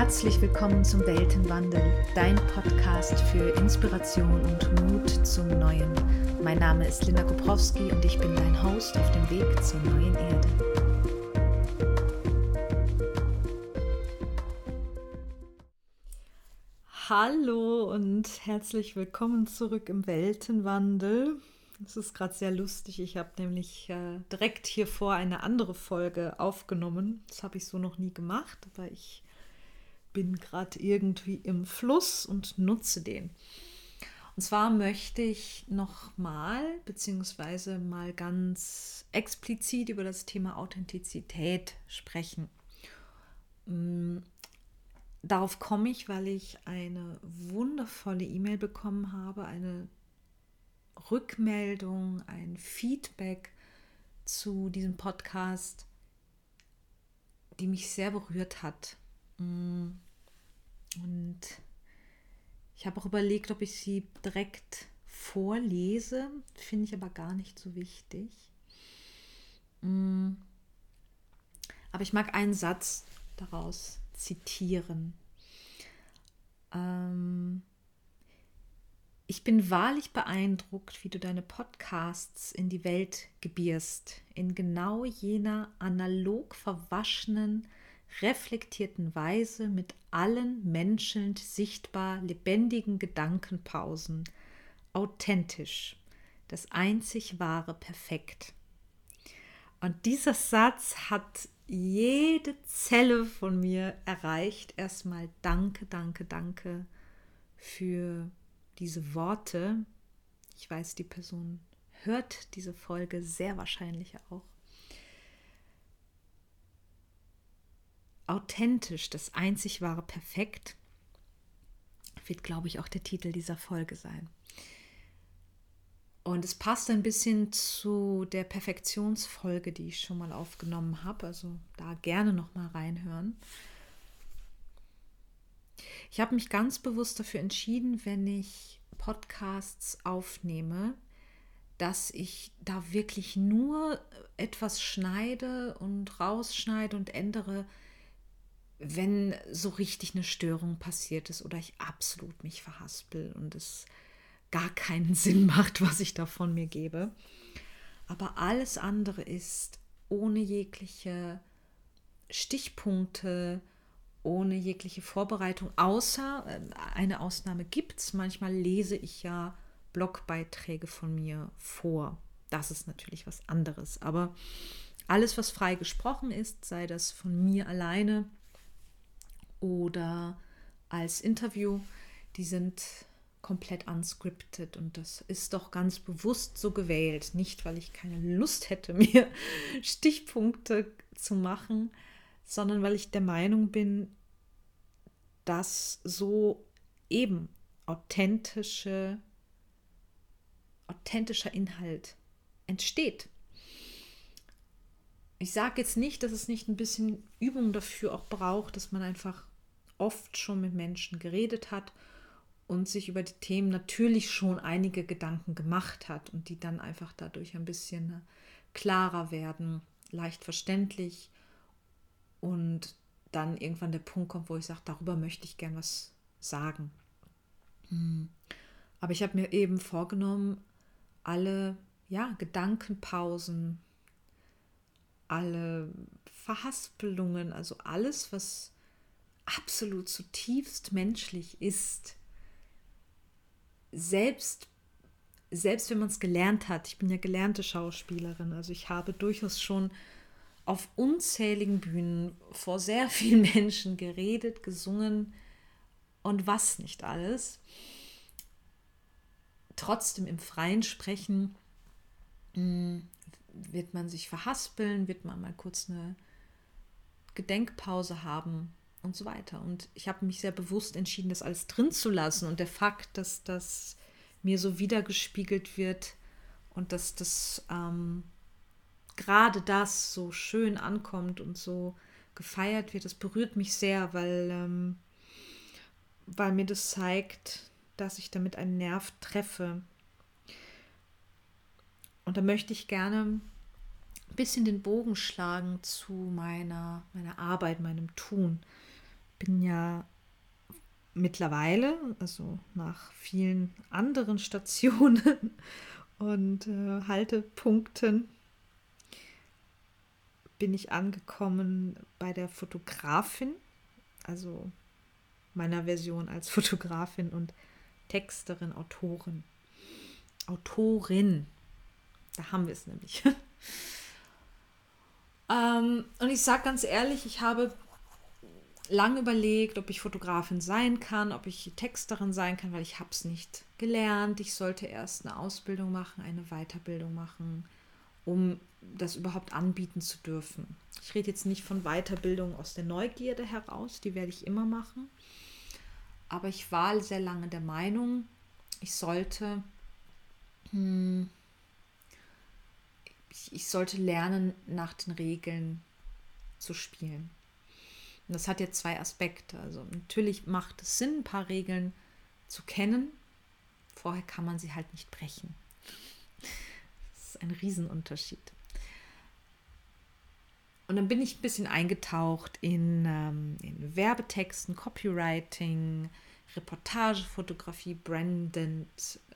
Herzlich willkommen zum Weltenwandel, dein Podcast für Inspiration und Mut zum Neuen. Mein Name ist Linda Koprowski und ich bin dein Host auf dem Weg zur neuen Erde. Hallo und herzlich willkommen zurück im Weltenwandel. Es ist gerade sehr lustig. Ich habe nämlich äh, direkt hier vor eine andere Folge aufgenommen. Das habe ich so noch nie gemacht, aber ich bin gerade irgendwie im Fluss und nutze den. Und zwar möchte ich nochmal, beziehungsweise mal ganz explizit über das Thema Authentizität sprechen. Mm, darauf komme ich, weil ich eine wundervolle E-Mail bekommen habe, eine Rückmeldung, ein Feedback zu diesem Podcast, die mich sehr berührt hat. Mm. Und ich habe auch überlegt, ob ich sie direkt vorlese, finde ich aber gar nicht so wichtig. Mm. Aber ich mag einen Satz daraus zitieren. Ähm, ich bin wahrlich beeindruckt, wie du deine Podcasts in die Welt gebierst, in genau jener analog verwaschenen, reflektierten Weise mit allen menschelnd sichtbar lebendigen Gedankenpausen, authentisch, das einzig wahre Perfekt. Und dieser Satz hat jede Zelle von mir erreicht. Erstmal danke, danke, danke für diese Worte. Ich weiß, die Person hört diese Folge sehr wahrscheinlich auch. Authentisch, das einzig wahre Perfekt, wird, glaube ich, auch der Titel dieser Folge sein. Und es passt ein bisschen zu der Perfektionsfolge, die ich schon mal aufgenommen habe. Also da gerne noch mal reinhören. Ich habe mich ganz bewusst dafür entschieden, wenn ich Podcasts aufnehme, dass ich da wirklich nur etwas schneide und rausschneide und ändere, wenn so richtig eine Störung passiert ist oder ich absolut mich verhaspel und es gar keinen Sinn macht, was ich da von mir gebe. Aber alles andere ist ohne jegliche Stichpunkte, ohne jegliche Vorbereitung, außer äh, eine Ausnahme gibt es. Manchmal lese ich ja Blogbeiträge von mir vor. Das ist natürlich was anderes. Aber alles, was frei gesprochen ist, sei das von mir alleine oder als Interview, die sind komplett unscripted und das ist doch ganz bewusst so gewählt. Nicht, weil ich keine Lust hätte, mir Stichpunkte zu machen, sondern weil ich der Meinung bin, dass so eben authentische, authentischer Inhalt entsteht. Ich sage jetzt nicht, dass es nicht ein bisschen Übung dafür auch braucht, dass man einfach oft schon mit Menschen geredet hat und sich über die Themen natürlich schon einige Gedanken gemacht hat und die dann einfach dadurch ein bisschen klarer werden, leicht verständlich und dann irgendwann der Punkt kommt, wo ich sage, darüber möchte ich gern was sagen. Hm. Aber ich habe mir eben vorgenommen, alle ja, Gedankenpausen, alle Verhaspelungen, also alles, was absolut zutiefst menschlich ist, selbst selbst wenn man es gelernt hat, ich bin ja gelernte Schauspielerin, also ich habe durchaus schon auf unzähligen Bühnen vor sehr vielen Menschen geredet, gesungen und was nicht alles. Trotzdem im freien Sprechen hm, wird man sich verhaspeln, wird man mal kurz eine Gedenkpause haben und so weiter. Und ich habe mich sehr bewusst entschieden, das alles drin zu lassen. Und der Fakt, dass das mir so wiedergespiegelt wird und dass das ähm, gerade das so schön ankommt und so gefeiert wird, das berührt mich sehr, weil, ähm, weil mir das zeigt, dass ich damit einen Nerv treffe. Und da möchte ich gerne ein bisschen den Bogen schlagen zu meiner, meiner Arbeit, meinem Tun. Bin ja mittlerweile, also nach vielen anderen Stationen und äh, Haltepunkten, bin ich angekommen bei der Fotografin, also meiner Version als Fotografin und Texterin, Autorin. Autorin. Da haben wir es nämlich. ähm, und ich sage ganz ehrlich, ich habe lange überlegt, ob ich Fotografin sein kann, ob ich Texterin sein kann, weil ich habe es nicht gelernt. Ich sollte erst eine Ausbildung machen, eine Weiterbildung machen, um das überhaupt anbieten zu dürfen. Ich rede jetzt nicht von Weiterbildung aus der Neugierde heraus, die werde ich immer machen. Aber ich war sehr lange der Meinung, ich sollte, hm, ich sollte lernen, nach den Regeln zu spielen. Und das hat jetzt zwei Aspekte. Also natürlich macht es Sinn, ein paar Regeln zu kennen. Vorher kann man sie halt nicht brechen. Das ist ein Riesenunterschied. Und dann bin ich ein bisschen eingetaucht in, ähm, in Werbetexten, Copywriting, Reportagefotografie, branded,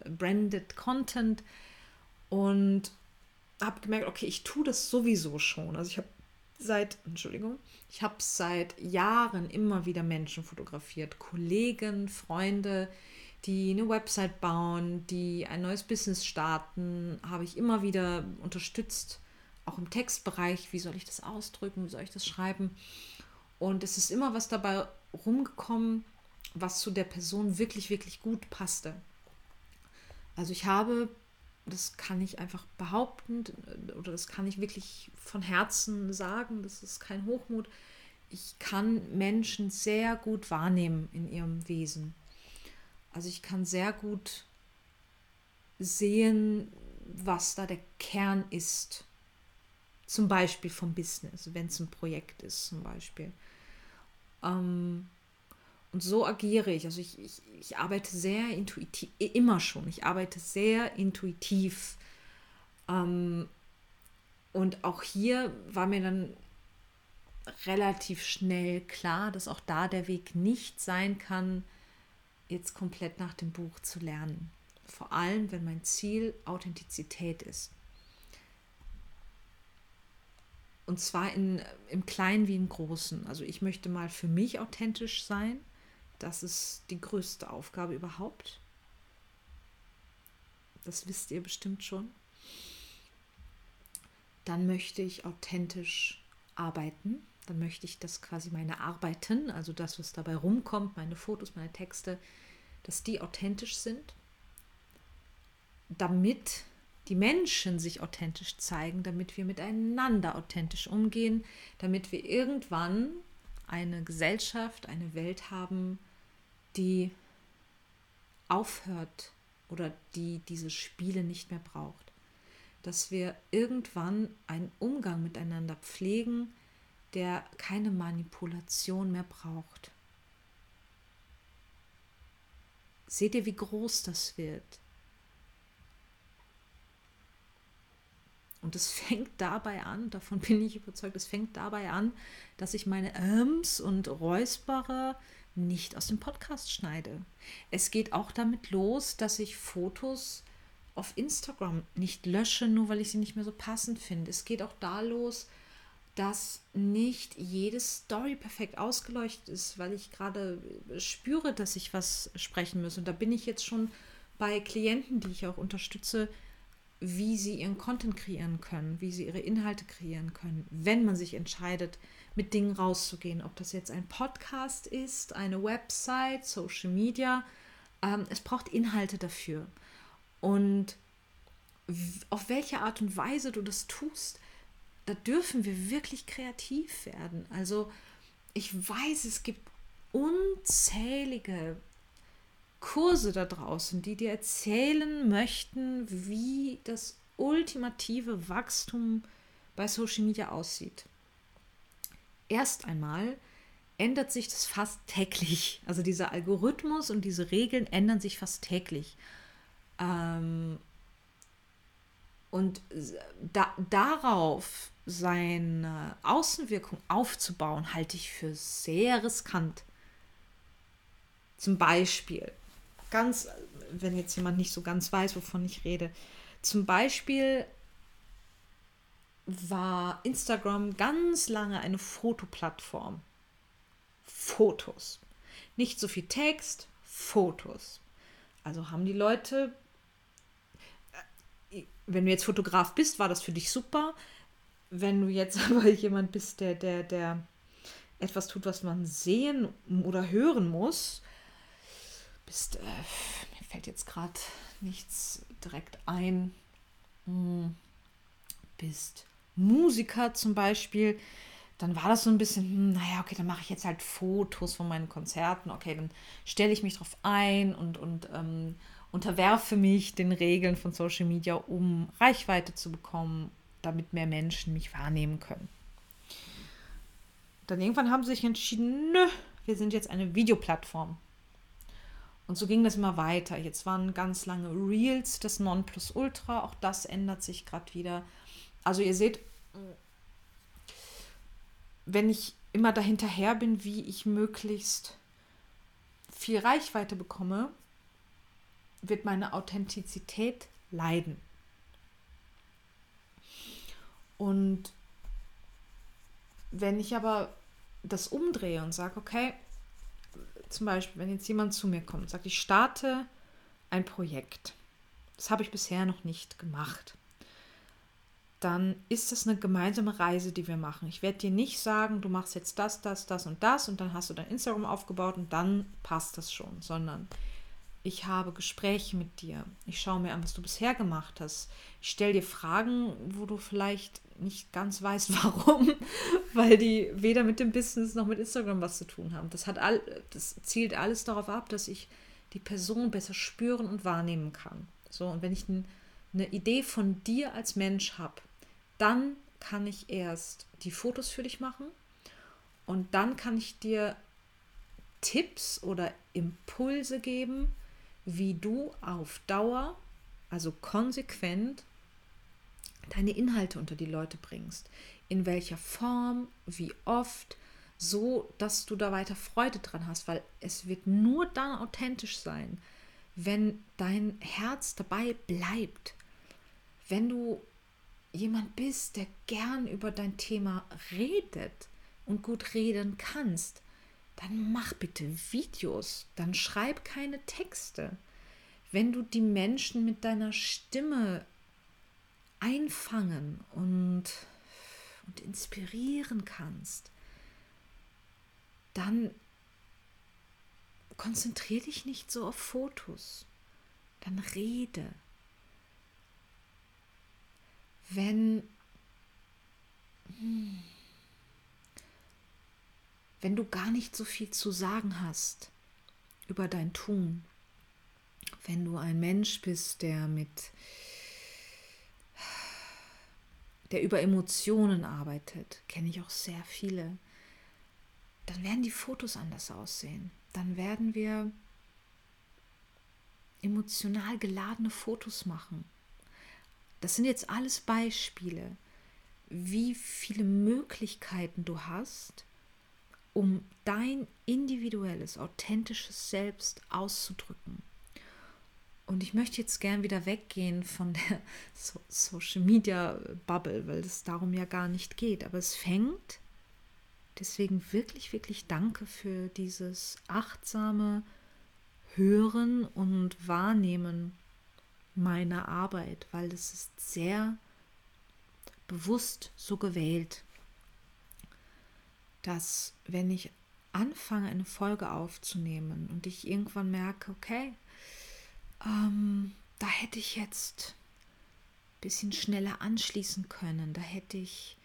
branded Content und habe gemerkt, okay, ich tue das sowieso schon. Also ich habe seit, Entschuldigung, ich habe seit Jahren immer wieder Menschen fotografiert, Kollegen, Freunde, die eine Website bauen, die ein neues Business starten, habe ich immer wieder unterstützt auch im Textbereich, wie soll ich das ausdrücken, wie soll ich das schreiben. Und es ist immer was dabei rumgekommen, was zu der Person wirklich, wirklich gut passte. Also ich habe, das kann ich einfach behaupten, oder das kann ich wirklich von Herzen sagen, das ist kein Hochmut, ich kann Menschen sehr gut wahrnehmen in ihrem Wesen. Also ich kann sehr gut sehen, was da der Kern ist zum Beispiel vom Business, wenn es ein Projekt ist, zum Beispiel. Ähm, und so agiere ich. Also ich, ich, ich arbeite sehr intuitiv, immer schon. Ich arbeite sehr intuitiv. Ähm, und auch hier war mir dann relativ schnell klar, dass auch da der Weg nicht sein kann, jetzt komplett nach dem Buch zu lernen. Vor allem, wenn mein Ziel Authentizität ist. Und zwar in, im Kleinen wie im Großen. Also ich möchte mal für mich authentisch sein. Das ist die größte Aufgabe überhaupt. Das wisst ihr bestimmt schon. Dann möchte ich authentisch arbeiten. Dann möchte ich, dass quasi meine Arbeiten, also das, was dabei rumkommt, meine Fotos, meine Texte, dass die authentisch sind. Damit die Menschen sich authentisch zeigen, damit wir miteinander authentisch umgehen, damit wir irgendwann eine Gesellschaft, eine Welt haben, die aufhört oder die diese Spiele nicht mehr braucht. Dass wir irgendwann einen Umgang miteinander pflegen, der keine Manipulation mehr braucht. Seht ihr, wie groß das wird? Und es fängt dabei an, davon bin ich überzeugt, es fängt dabei an, dass ich meine Äms und Räusperer nicht aus dem Podcast schneide. Es geht auch damit los, dass ich Fotos auf Instagram nicht lösche, nur weil ich sie nicht mehr so passend finde. Es geht auch da los, dass nicht jede Story perfekt ausgeleuchtet ist, weil ich gerade spüre, dass ich was sprechen muss. Und da bin ich jetzt schon bei Klienten, die ich auch unterstütze, wie sie ihren Content kreieren können, wie sie ihre Inhalte kreieren können, wenn man sich entscheidet, mit Dingen rauszugehen. Ob das jetzt ein Podcast ist, eine Website, Social Media. Ähm, es braucht Inhalte dafür. Und auf welche Art und Weise du das tust, da dürfen wir wirklich kreativ werden. Also ich weiß, es gibt unzählige Kurse da draußen, die dir erzählen möchten, wie das ultimative Wachstum bei Social Media aussieht. Erst einmal ändert sich das fast täglich. Also dieser Algorithmus und diese Regeln ändern sich fast täglich. Ähm, und da, darauf seine Außenwirkung aufzubauen, halte ich für sehr riskant. Zum Beispiel, ganz, wenn jetzt jemand nicht so ganz weiß, wovon ich rede, zum Beispiel war Instagram ganz lange eine Fotoplattform. Fotos. Nicht so viel Text, Fotos. Also haben die Leute, äh, wenn du jetzt Fotograf bist, war das für dich super. Wenn du jetzt aber jemand bist, der, der, der etwas tut, was man sehen oder hören muss, bist, äh, mir fällt jetzt gerade nichts direkt ein, hm, bist Musiker zum Beispiel, dann war das so ein bisschen, hm, naja, okay, dann mache ich jetzt halt Fotos von meinen Konzerten, okay, dann stelle ich mich darauf ein und, und ähm, unterwerfe mich den Regeln von Social Media, um Reichweite zu bekommen, damit mehr Menschen mich wahrnehmen können. Dann irgendwann haben sie sich entschieden, nö, wir sind jetzt eine Videoplattform. Und so ging das immer weiter. Jetzt waren ganz lange Reels das Nonplusultra. Auch das ändert sich gerade wieder. Also ihr seht, wenn ich immer dahinterher bin, wie ich möglichst viel Reichweite bekomme, wird meine Authentizität leiden. Und wenn ich aber das umdrehe und sage, okay, zum Beispiel, wenn jetzt jemand zu mir kommt und sagt, ich starte ein Projekt, das habe ich bisher noch nicht gemacht dann ist es eine gemeinsame Reise, die wir machen. Ich werde dir nicht sagen, du machst jetzt das, das, das und das und dann hast du dein Instagram aufgebaut und dann passt das schon, sondern ich habe Gespräche mit dir. Ich schaue mir an, was du bisher gemacht hast. Ich stelle dir Fragen, wo du vielleicht nicht ganz weißt, warum, weil die weder mit dem Business noch mit Instagram was zu tun haben. Das, hat all, das zielt alles darauf ab, dass ich die Person besser spüren und wahrnehmen kann. So, und wenn ich eine Idee von dir als Mensch habe, dann kann ich erst die Fotos für dich machen und dann kann ich dir Tipps oder Impulse geben, wie du auf Dauer, also konsequent, deine Inhalte unter die Leute bringst. In welcher Form, wie oft, so dass du da weiter Freude dran hast, weil es wird nur dann authentisch sein, wenn dein Herz dabei bleibt. Wenn du jemand bist, der gern über dein Thema redet und gut reden kannst, dann mach bitte Videos, dann schreib keine Texte. Wenn du die Menschen mit deiner Stimme einfangen und, und inspirieren kannst, dann konzentriere dich nicht so auf Fotos, dann rede wenn, hm, wenn du gar nicht so viel zu sagen hast über dein Tun, wenn du ein Mensch bist, der mit der über Emotionen arbeitet, kenne ich auch sehr viele, dann werden die Fotos anders aussehen. Dann werden wir emotional geladene Fotos machen. Das sind jetzt alles Beispiele, wie viele Möglichkeiten du hast, um dein individuelles, authentisches Selbst auszudrücken. Und ich möchte jetzt gern wieder weggehen von der so Social Media Bubble, weil es darum ja gar nicht geht. Aber es fängt, deswegen wirklich, wirklich danke für dieses achtsame Hören und Wahrnehmen meiner Arbeit, weil es ist sehr bewusst so gewählt, dass wenn ich anfange, eine Folge aufzunehmen und ich irgendwann merke, okay, ähm, da hätte ich jetzt ein bisschen schneller anschließen können, da hätte ich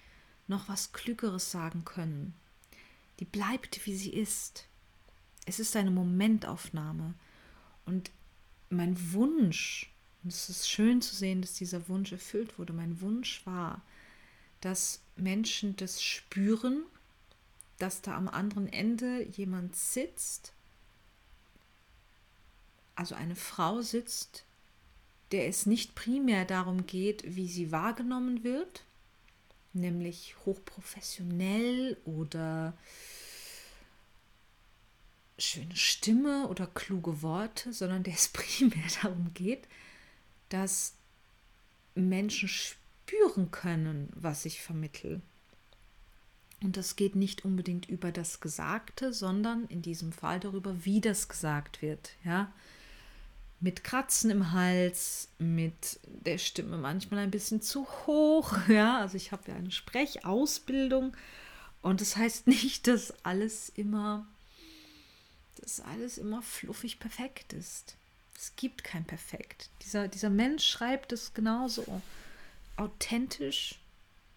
noch was Klügeres sagen können. Die bleibt, wie sie ist. Es ist eine Momentaufnahme. Und mein Wunsch und es ist schön zu sehen, dass dieser Wunsch erfüllt wurde. Mein Wunsch war, dass Menschen das spüren, dass da am anderen Ende jemand sitzt, also eine Frau sitzt, der es nicht primär darum geht, wie sie wahrgenommen wird, nämlich hochprofessionell oder schöne Stimme oder kluge Worte, sondern der es primär darum geht, dass Menschen spüren können, was ich vermittel. Und das geht nicht unbedingt über das Gesagte, sondern in diesem Fall darüber, wie das gesagt wird. Ja, mit Kratzen im Hals, mit der Stimme manchmal ein bisschen zu hoch. Ja, also ich habe ja eine Sprechausbildung und das heißt nicht, dass alles immer, dass alles immer fluffig perfekt ist. Es gibt kein Perfekt. Dieser, dieser Mensch schreibt es genauso authentisch,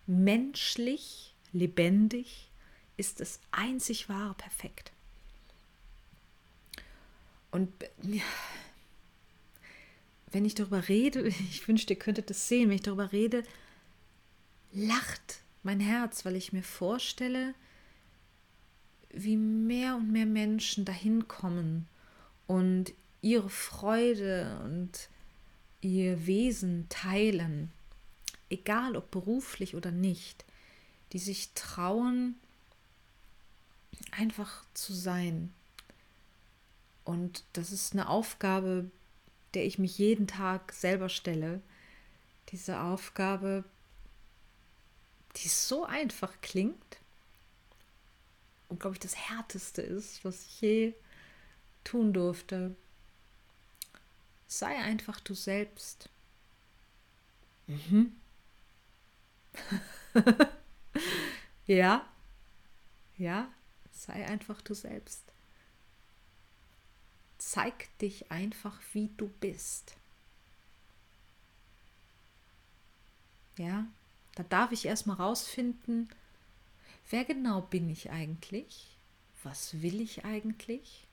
menschlich, lebendig ist das einzig wahre Perfekt. Und ja, wenn ich darüber rede, ich wünschte, ihr könntet das sehen, wenn ich darüber rede, lacht mein Herz, weil ich mir vorstelle, wie mehr und mehr Menschen dahin kommen und ihre Freude und ihr Wesen teilen, egal ob beruflich oder nicht, die sich trauen, einfach zu sein. Und das ist eine Aufgabe, der ich mich jeden Tag selber stelle. Diese Aufgabe, die so einfach klingt und, glaube ich, das Härteste ist, was ich je tun durfte. Sei einfach du selbst. Mhm. ja, ja, sei einfach du selbst. Zeig dich einfach, wie du bist. Ja, da darf ich erstmal rausfinden, wer genau bin ich eigentlich? Was will ich eigentlich?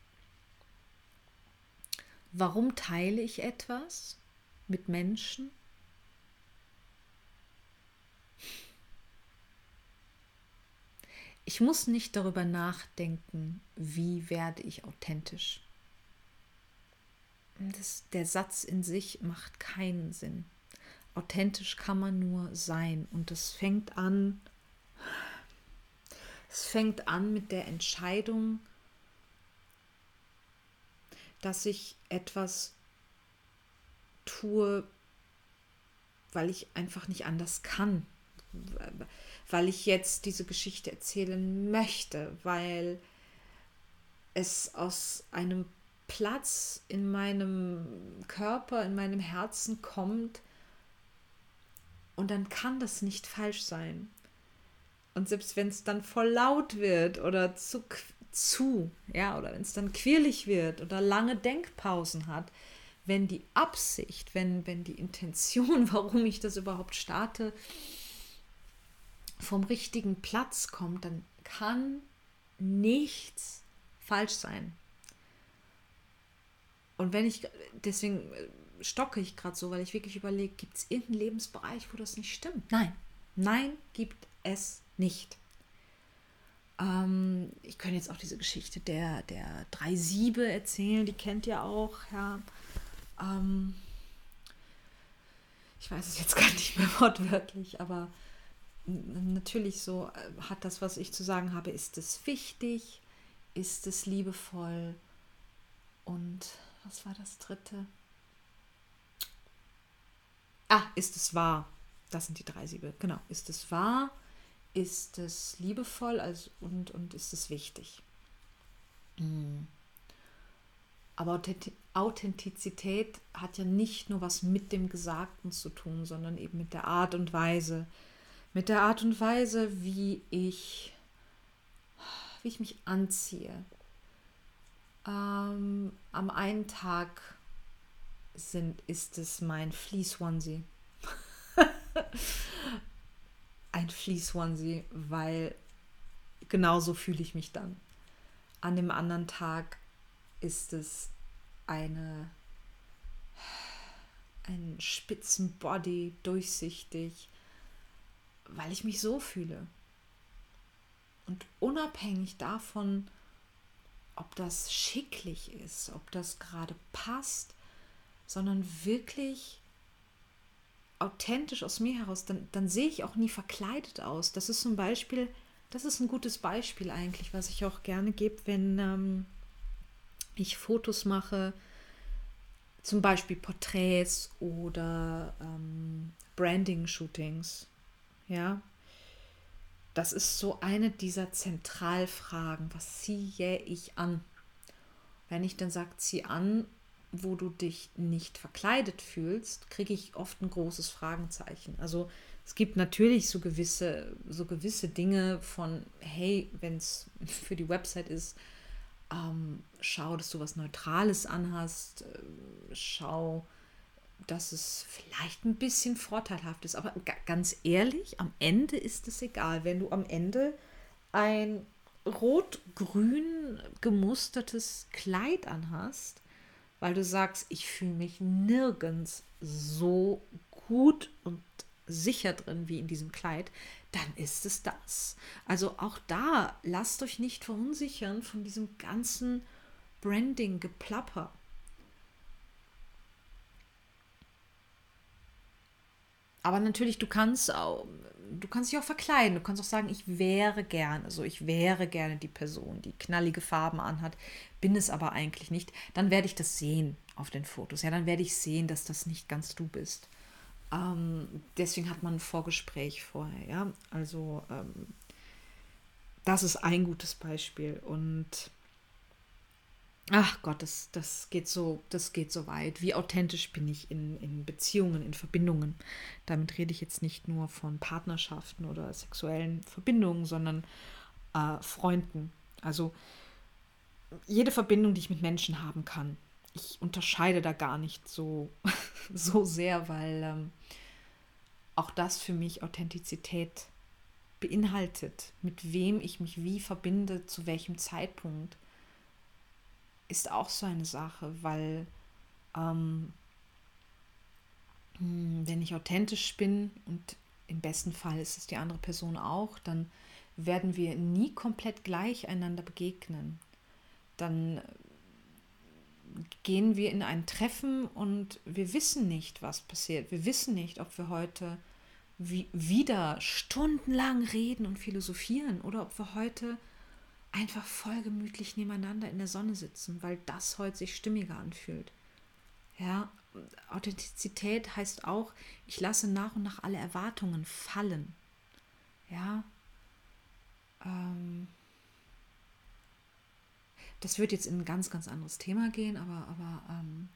Warum teile ich etwas mit Menschen? Ich muss nicht darüber nachdenken, wie werde ich authentisch das, der Satz in sich macht keinen Sinn. Authentisch kann man nur sein. Und es fängt an, es fängt an mit der Entscheidung, dass ich etwas tue, weil ich einfach nicht anders kann, weil ich jetzt diese Geschichte erzählen möchte, weil es aus einem Platz in meinem Körper, in meinem Herzen kommt. Und dann kann das nicht falsch sein. Und selbst wenn es dann voll laut wird oder zu, zu ja, oder wenn es dann quirlig wird oder lange Denkpausen hat, wenn die Absicht, wenn, wenn die Intention, warum ich das überhaupt starte, vom richtigen Platz kommt, dann kann nichts falsch sein. Und wenn ich, deswegen äh, stocke ich gerade so, weil ich wirklich überlege, gibt es irgendeinen Lebensbereich, wo das nicht stimmt? Nein, nein, gibt es nicht. Ähm, ich könnte jetzt auch diese Geschichte der, der drei Siebe erzählen, die kennt ihr auch, ja. Ähm, ich weiß es jetzt gar nicht mehr wortwörtlich, aber natürlich so äh, hat das, was ich zu sagen habe, ist es wichtig, ist es liebevoll und was war das dritte? Ah, ist es wahr? Das sind die drei Siebe. Genau. Ist es wahr? Ist es liebevoll also, und, und ist es wichtig? Mhm. Aber Authentizität hat ja nicht nur was mit dem Gesagten zu tun, sondern eben mit der Art und Weise. Mit der Art und Weise, wie ich, wie ich mich anziehe, ähm, am einen Tag sind, ist es mein Fleece-Onesie. ein Fleece-Onesie, weil genauso fühle ich mich dann. An dem anderen Tag ist es eine ein spitzen Body, durchsichtig, weil ich mich so fühle. Und unabhängig davon, ob das schicklich ist, ob das gerade passt, sondern wirklich authentisch aus mir heraus, dann, dann sehe ich auch nie verkleidet aus. Das ist zum Beispiel, das ist ein gutes Beispiel eigentlich, was ich auch gerne gebe, wenn, ähm, ich Fotos mache, zum Beispiel Porträts oder ähm, Branding-Shootings. Ja, das ist so eine dieser Zentralfragen. Was ziehe ich an? Wenn ich dann sage, zieh an, wo du dich nicht verkleidet fühlst, kriege ich oft ein großes Fragenzeichen. Also es gibt natürlich so gewisse, so gewisse Dinge von, hey, wenn es für die Website ist, ähm, schau, dass du was Neutrales anhast, äh, schau, dass es vielleicht ein bisschen vorteilhaft ist. Aber ganz ehrlich, am Ende ist es egal, wenn du am Ende ein rot-grün gemustertes Kleid anhast, weil du sagst, ich fühle mich nirgends so gut und sicher drin wie in diesem Kleid, dann ist es das. Also auch da lasst euch nicht verunsichern von diesem ganzen Branding-Geplapper. Aber natürlich, du kannst auch, du kannst dich auch verkleiden. Du kannst auch sagen, ich wäre gerne, also ich wäre gerne die Person, die knallige Farben anhat, bin es aber eigentlich nicht. Dann werde ich das sehen auf den Fotos. Ja, dann werde ich sehen, dass das nicht ganz du bist. Ähm, deswegen hat man ein Vorgespräch vorher, ja. Also ähm, das ist ein gutes Beispiel. Und ach Gott, das, das geht so, das geht so weit. Wie authentisch bin ich in, in Beziehungen, in Verbindungen? Damit rede ich jetzt nicht nur von Partnerschaften oder sexuellen Verbindungen, sondern äh, Freunden. Also jede Verbindung, die ich mit Menschen haben kann, ich unterscheide da gar nicht so, so sehr, weil ähm, auch das für mich Authentizität beinhaltet. Mit wem ich mich wie verbinde, zu welchem Zeitpunkt, ist auch so eine Sache, weil ähm, hm, wenn ich authentisch bin und im besten Fall ist es die andere Person auch, dann werden wir nie komplett gleich einander begegnen. Dann gehen wir in ein Treffen und wir wissen nicht, was passiert. Wir wissen nicht, ob wir heute wie wieder stundenlang reden und philosophieren oder ob wir heute einfach voll gemütlich nebeneinander in der Sonne sitzen, weil das heute sich stimmiger anfühlt. Ja, Authentizität heißt auch, ich lasse nach und nach alle Erwartungen fallen. Ja, ähm, das wird jetzt in ein ganz, ganz anderes Thema gehen, aber, aber ähm,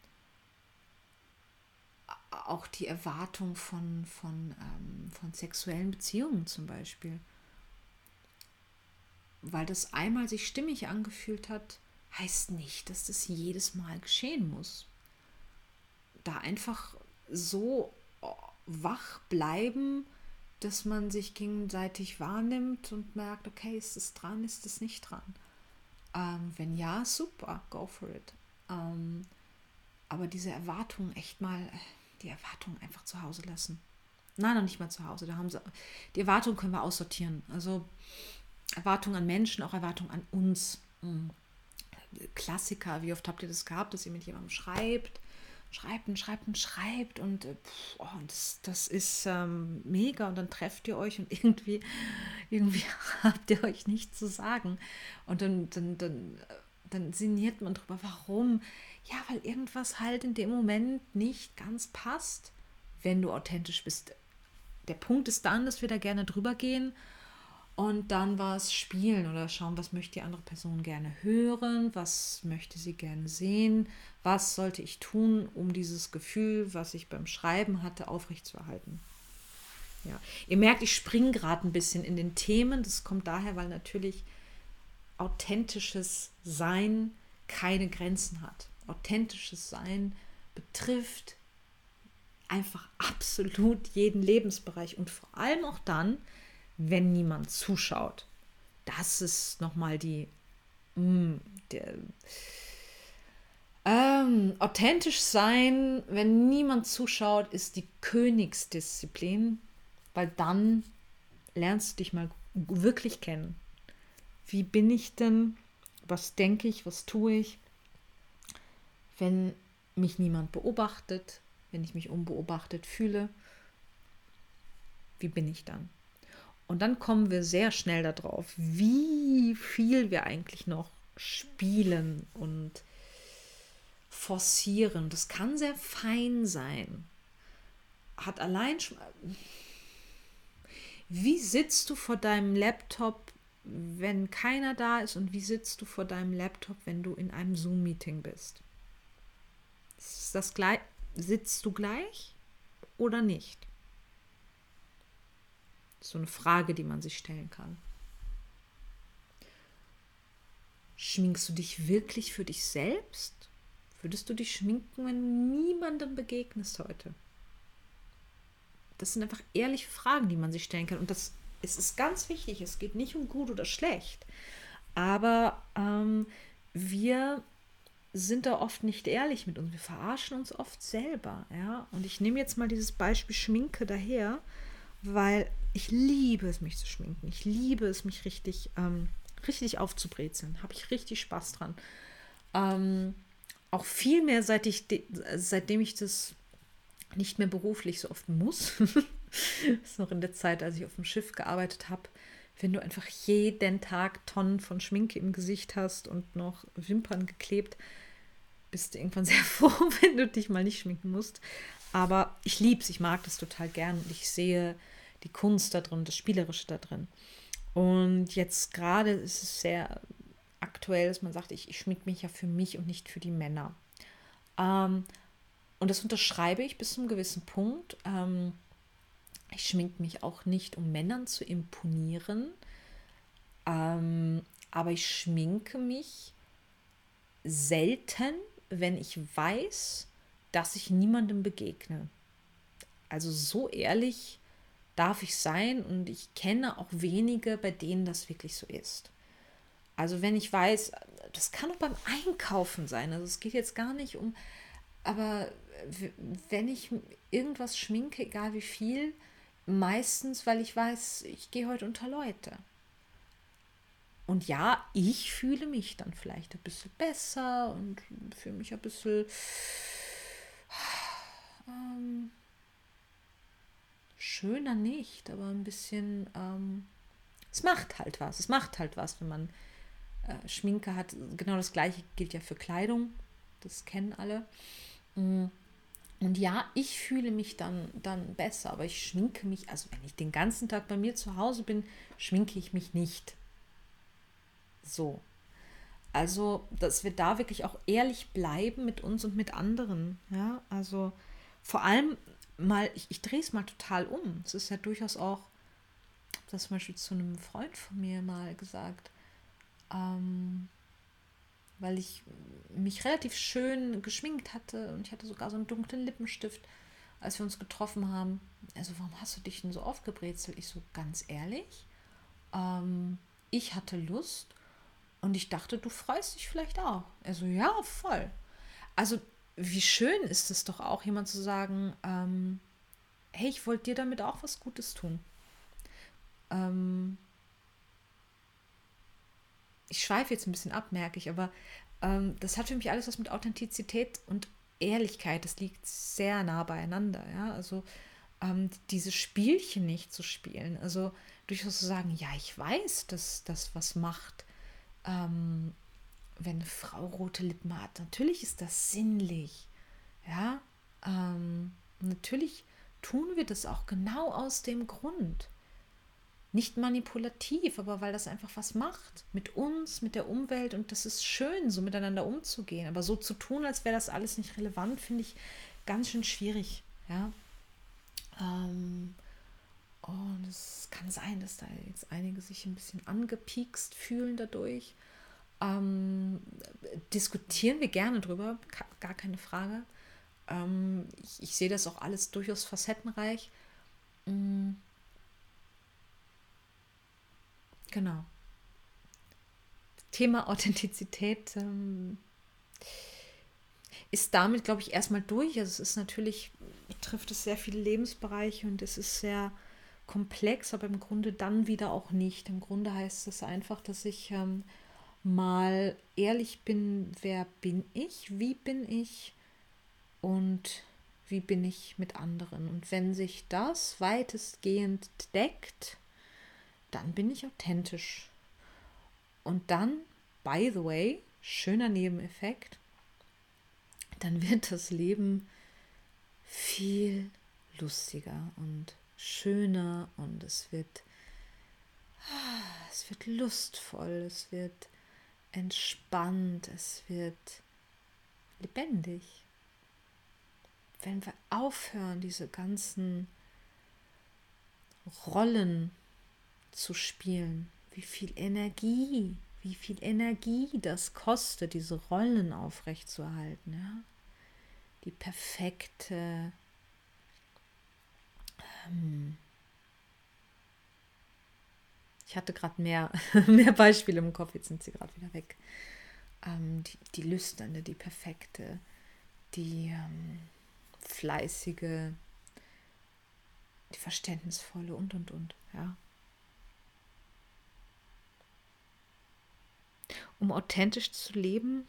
auch die Erwartung von, von, ähm, von sexuellen Beziehungen zum Beispiel. Weil das einmal sich stimmig angefühlt hat, heißt nicht, dass das jedes Mal geschehen muss. Da einfach so wach bleiben, dass man sich gegenseitig wahrnimmt und merkt, okay, ist es dran, ist es nicht dran. Ähm, wenn ja, super, go for it. Ähm, aber diese Erwartungen echt mal, die Erwartungen einfach zu Hause lassen. Nein, noch nicht mal zu Hause. Da haben sie, die Erwartungen können wir aussortieren. Also Erwartungen an Menschen, auch Erwartungen an uns. Mhm. Klassiker, wie oft habt ihr das gehabt, dass ihr mit jemandem schreibt schreibt und schreibt und schreibt und äh, pff, oh, das, das ist ähm, mega und dann trefft ihr euch und irgendwie, irgendwie habt ihr euch nichts zu sagen und dann, dann, dann, dann sinniert man drüber, warum? Ja, weil irgendwas halt in dem Moment nicht ganz passt, wenn du authentisch bist. Der Punkt ist dann, dass wir da gerne drüber gehen und dann was spielen oder schauen, was möchte die andere Person gerne hören, was möchte sie gerne sehen, was sollte ich tun, um dieses Gefühl, was ich beim Schreiben hatte, aufrechtzuerhalten. Ja. Ihr merkt, ich springe gerade ein bisschen in den Themen. Das kommt daher, weil natürlich authentisches Sein keine Grenzen hat. Authentisches Sein betrifft einfach absolut jeden Lebensbereich und vor allem auch dann, wenn niemand zuschaut. Das ist nochmal die, mh, mm, der, ähm, authentisch sein, wenn niemand zuschaut, ist die Königsdisziplin, weil dann lernst du dich mal wirklich kennen. Wie bin ich denn? Was denke ich? Was tue ich? Wenn mich niemand beobachtet, wenn ich mich unbeobachtet fühle, wie bin ich dann? Und dann kommen wir sehr schnell darauf, wie viel wir eigentlich noch spielen und forcieren. Das kann sehr fein sein. Hat allein schon. Wie sitzt du vor deinem Laptop, wenn keiner da ist? Und wie sitzt du vor deinem Laptop, wenn du in einem Zoom-Meeting bist? Ist das gleich? Sitzt du gleich oder nicht? So eine Frage, die man sich stellen kann. Schminkst du dich wirklich für dich selbst? Würdest du dich schminken, wenn niemandem begegnest heute? Das sind einfach ehrliche Fragen, die man sich stellen kann. Und das es ist ganz wichtig. Es geht nicht um gut oder schlecht. Aber ähm, wir sind da oft nicht ehrlich mit uns. Wir verarschen uns oft selber. Ja? Und ich nehme jetzt mal dieses Beispiel Schminke daher, weil ich liebe es, mich zu schminken. Ich liebe es, mich richtig, ähm, richtig aufzubrezeln. Habe ich richtig Spaß dran. Ähm, auch viel mehr, seit ich seitdem ich das nicht mehr beruflich so oft muss. das ist noch in der Zeit, als ich auf dem Schiff gearbeitet habe. Wenn du einfach jeden Tag Tonnen von Schminke im Gesicht hast und noch Wimpern geklebt, bist du irgendwann sehr froh, wenn du dich mal nicht schminken musst. Aber ich liebe es, ich mag das total gern und ich sehe die Kunst da drin, das Spielerische da drin. Und jetzt gerade ist es sehr aktuell, dass man sagt, ich, ich schmink mich ja für mich und nicht für die Männer. Ähm, und das unterschreibe ich bis zu einem gewissen Punkt. Ähm, ich schmink mich auch nicht, um Männern zu imponieren. Ähm, aber ich schminke mich selten, wenn ich weiß, dass ich niemandem begegne. Also so ehrlich darf ich sein und ich kenne auch wenige, bei denen das wirklich so ist. Also wenn ich weiß, das kann auch beim Einkaufen sein. Also es geht jetzt gar nicht um, aber wenn ich irgendwas schminke, egal wie viel, meistens, weil ich weiß, ich gehe heute unter Leute. Und ja, ich fühle mich dann vielleicht ein bisschen besser und fühle mich ein bisschen ähm, schöner nicht, aber ein bisschen, ähm, es macht halt was. Es macht halt was, wenn man äh, Schminke hat. Genau das gleiche gilt ja für Kleidung. Das kennen alle. Mm. Und ja, ich fühle mich dann, dann besser, aber ich schminke mich, also wenn ich den ganzen Tag bei mir zu Hause bin, schminke ich mich nicht. So. Also, dass wir da wirklich auch ehrlich bleiben mit uns und mit anderen. Ja, also vor allem mal, ich, ich drehe es mal total um. Es ist ja durchaus auch, das zum Beispiel zu einem Freund von mir mal gesagt, ähm, weil ich mich relativ schön geschminkt hatte und ich hatte sogar so einen dunklen Lippenstift, als wir uns getroffen haben. Also, warum hast du dich denn so aufgebrezelt? Ich so, ganz ehrlich, ähm, ich hatte Lust und ich dachte, du freust dich vielleicht auch. Er so, ja, voll. Also, wie schön ist es doch auch, jemand zu sagen, ähm, hey, ich wollte dir damit auch was Gutes tun. Ähm, ich schweife jetzt ein bisschen ab, merke ich, aber ähm, das hat für mich alles was mit Authentizität und Ehrlichkeit, das liegt sehr nah beieinander, ja, also ähm, diese Spielchen nicht zu spielen, also durchaus zu sagen, ja, ich weiß, dass das was macht, ähm, wenn eine Frau rote Lippen hat. Natürlich ist das sinnlich. Ja, ähm, natürlich tun wir das auch genau aus dem Grund. Nicht manipulativ, aber weil das einfach was macht mit uns, mit der Umwelt und das ist schön, so miteinander umzugehen. Aber so zu tun, als wäre das alles nicht relevant, finde ich ganz schön schwierig. Ja. Ähm, und es kann sein, dass da jetzt einige sich ein bisschen angepiekst fühlen dadurch. Ähm, diskutieren wir gerne drüber, gar keine Frage. Ähm, ich, ich, sehe das auch alles durchaus facettenreich. Mhm. Genau. Thema Authentizität ähm, ist damit, glaube ich, erstmal durch. Also es ist natürlich, betrifft es sehr viele Lebensbereiche und es ist sehr komplex, aber im Grunde dann wieder auch nicht. Im Grunde heißt es einfach, dass ich ähm, mal ehrlich bin, wer bin ich, wie bin ich und wie bin ich mit anderen. Und wenn sich das weitestgehend deckt, dann bin ich authentisch. Und dann, by the way, schöner Nebeneffekt, dann wird das Leben viel lustiger und schöner und es wird es wird lustvoll, es wird entspannt, es wird lebendig. Wenn wir aufhören, diese ganzen Rollen zu spielen, wie viel Energie, wie viel Energie das kostet, diese Rollen aufrechtzuerhalten, ja? Die perfekte ähm, ich hatte gerade mehr, mehr Beispiele im Kopf, jetzt sind sie gerade wieder weg. Ähm, die, die lüsternde, die perfekte, die ähm, fleißige, die verständnisvolle und und und, ja. Um authentisch zu leben,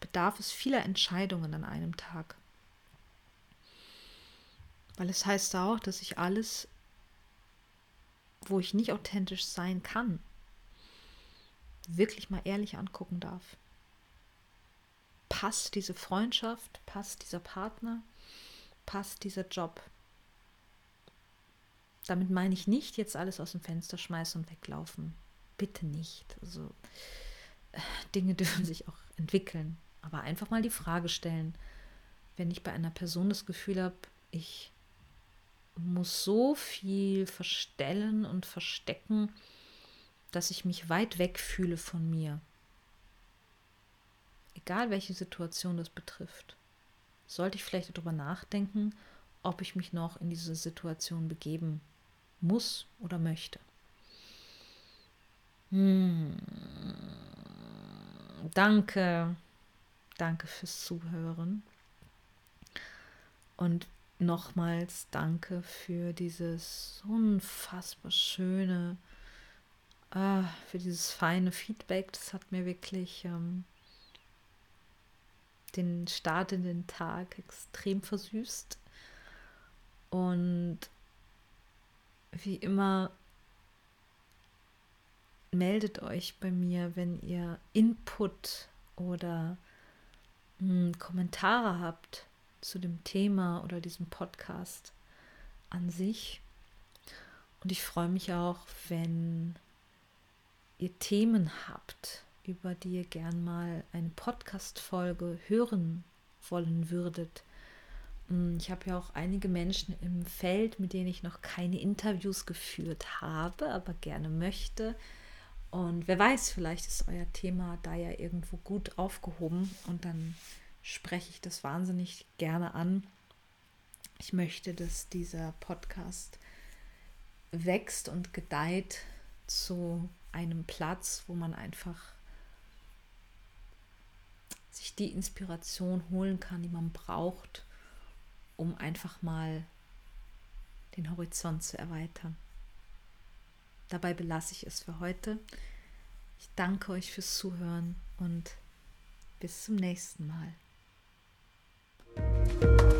bedarf es vieler Entscheidungen an einem Tag. Weil es heißt auch, dass ich alles wo ich nicht authentisch sein kann, wirklich mal ehrlich angucken darf. Passt diese Freundschaft, passt dieser Partner, passt dieser Job? Damit meine ich nicht jetzt alles aus dem Fenster schmeißen und weglaufen. Bitte nicht. Also äh, Dinge dürfen sich auch entwickeln. Aber einfach mal die Frage stellen, wenn ich bei einer Person das Gefühl habe, ich muss so viel verstellen und verstecken, dass ich mich weit weg fühle von mir. Egal welche Situation das betrifft, sollte ich vielleicht darüber nachdenken, ob ich mich noch in diese Situation begeben muss oder möchte. Hm. Danke, danke fürs Zuhören. Und nochmals danke für dieses unfassbar schöne, äh, für dieses feine Feedback. Das hat mir wirklich ähm, den Start in den Tag extrem versüßt. Und wie immer, meldet euch bei mir, wenn ihr Input oder mh, hm, Kommentare habt zu dem Thema oder diesem Podcast an sich. Und ich freue mich auch, wenn ihr Themen habt, über die ihr gern mal eine Podcast-Folge hören wollen würdet. Hm, ich habe ja auch einige Menschen im Feld, mit denen ich noch keine Interviews geführt habe, aber gerne möchte. Und wer weiß, vielleicht ist euer Thema da ja irgendwo gut aufgehoben und dann spreche ich das wahnsinnig gerne an. Ich möchte, dass dieser Podcast wächst und gedeiht zu einem Platz, wo man einfach sich die Inspiration holen kann, die man braucht, um einfach mal den Horizont zu erweitern. Dabei belasse ich es für heute. Ich danke euch fürs Zuhören und bis zum nächsten Mal. you